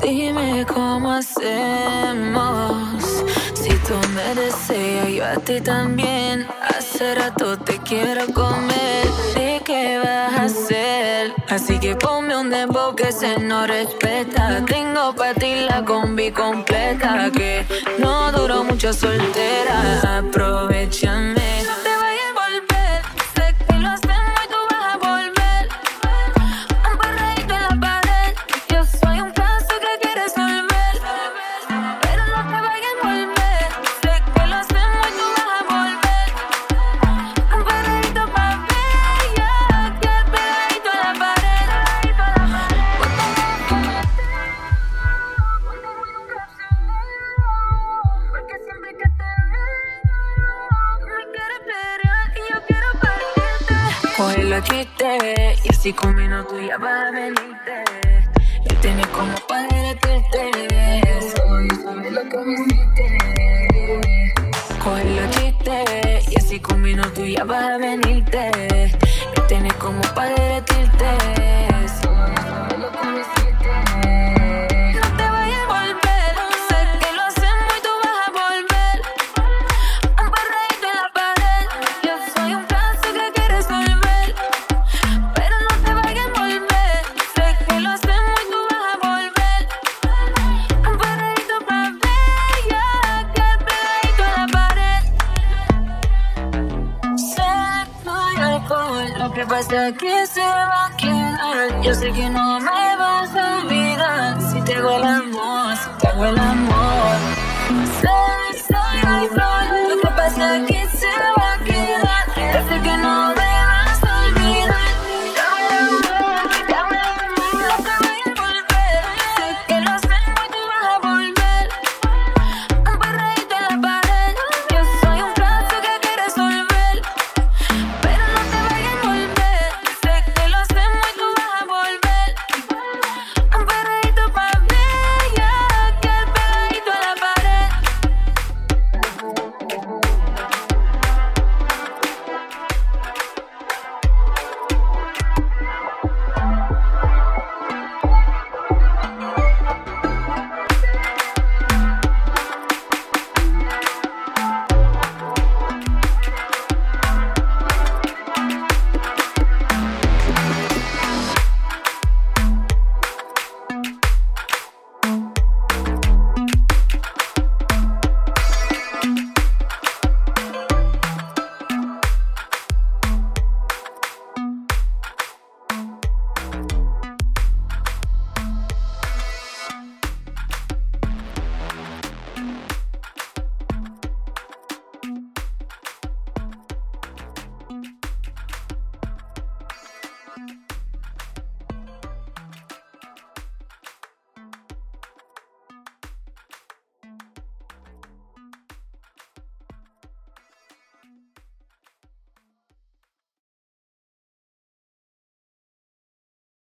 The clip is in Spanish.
Dime cómo hacemos. Si tú me deseas, yo a ti también. Hace rato te quiero comer. ¿Y qué vas a hacer? Así que ponme un dembow que se no respeta. Tengo para ti la combi completa. Que no duró mucho soltera. Aprovechame. Cógelo chiste y así con minutos ya va a venirte. Y tienes como para derretirte. Soy, sabes lo que me hiciste. Cógelo chiste y así con minutos ya va a venirte. Y tienes como para derretirte. Alcohol. Lo que pasa es que se va a quedar. Yo sé que no me vas a olvidar. Si te hago el amor, si te hago el amor.